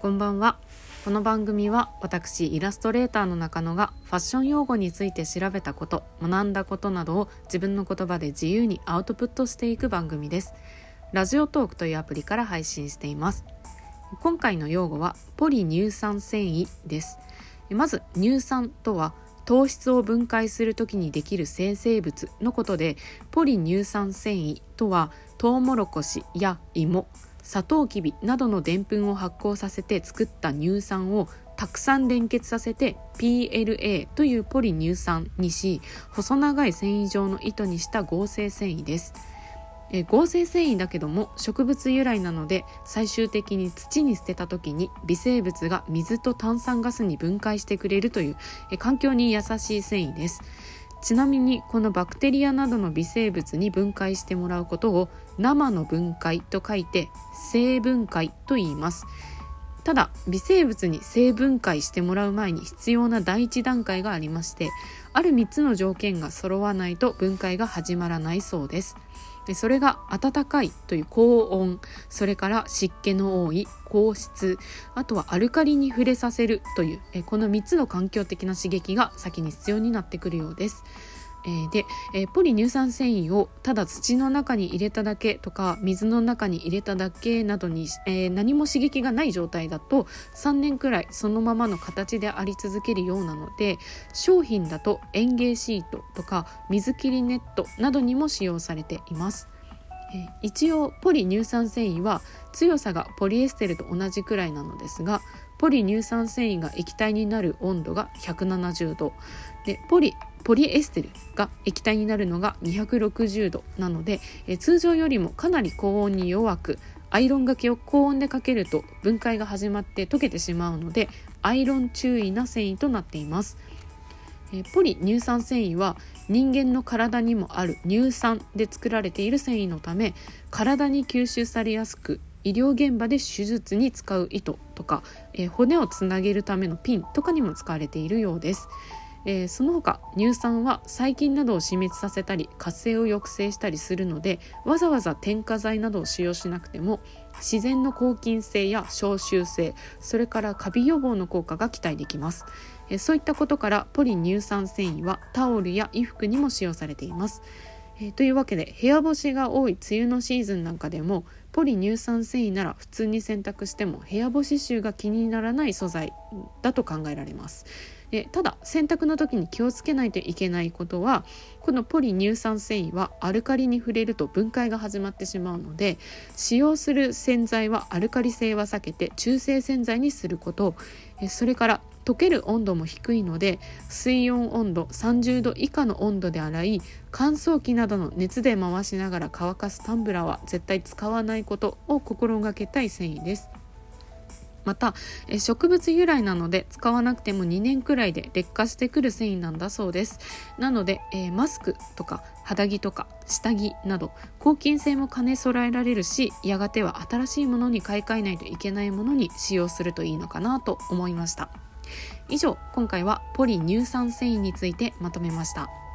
こんばんは。この番組は私イラストレーターの中野がファッション用語について調べたこと学んだことなどを自分の言葉で自由にアウトプットしていく番組です。ラジオトークというアプリから配信しています。今回の用語はポリ乳酸繊維です。まず乳酸とは糖質を分解するときにできる生成物のことでポリ乳酸繊維とはトウモロコシや芋サトウキビなどのでんぷんを発酵させて作った乳酸をたくさん連結させて PLA というポリ乳酸にし細長い繊維状の糸にした合成繊維です。え合成繊維だけども植物由来なので最終的に土に捨てた時に微生物が水と炭酸ガスに分解してくれるというえ環境に優しい繊維です。ちなみにこのバクテリアなどの微生物に分解してもらうことを生の分解と書いて生分解と言います。ただ微生物に生分解してもらう前に必要な第一段階がありましてある3つの条件が揃わないと分解が始まらないそうですでそれが暖かいという高温それから湿気の多い硬質あとはアルカリに触れさせるというこの3つの環境的な刺激が先に必要になってくるようです。え、で、え、ポリ乳酸繊維をただ土の中に入れただけとか水の中に入れただけなどに、え、何も刺激がない状態だと3年くらいそのままの形であり続けるようなので商品だと園芸シートとか水切りネットなどにも使用されています。え一応ポリ乳酸繊維は強さがポリエステルと同じくらいなのですがポリ乳酸繊維が液体になる温度が170度でポリポリエステルが液体になるのが260度なのでえ通常よりもかなり高温に弱くアイロンがけを高温でかけると分解が始まって溶けてしまうのでアイロン注意な繊維となっています。えポリ乳酸繊維は人間の体にもある乳酸で作られている繊維のため体に吸収されやすく医療現場で手術に使う糸とか、え骨をつなげるためのピンとかにも使われているようです。えー、その他乳酸は細菌などを死滅させたり活性を抑制したりするのでわざわざ添加剤などを使用しなくても自然の抗菌性や消臭性それからカビ予防の効果が期待できます、えー、そういったことからポリ乳酸繊維はタオルや衣服にも使用されていますえー、というわけで部屋干しが多い梅雨のシーズンなんかでもポリ乳酸繊維なら普通に洗濯しても部屋干し臭が気にならない素材だと考えられます。でただ洗濯の時に気をつけないといけないことはこのポリ乳酸繊維はアルカリに触れると分解が始まってしまうので使用する洗剤はアルカリ性は避けて中性洗剤にすることそれから溶ける温度も低いので水温温度30度以下の温度で洗い乾燥機などの熱で回しながら乾かすタンブラーは絶対使わないことを心がけたい繊維です。また植物由来なので使わなくても2年くらいで劣化してくる繊維なんだそうです。なので、えー、マスクとか肌着とか下着など抗菌性も兼ね備えられるしやがては新しいものに買い替えないといけないものに使用するといいのかなと思いました。以上今回はポリ乳酸繊維についてまとめました。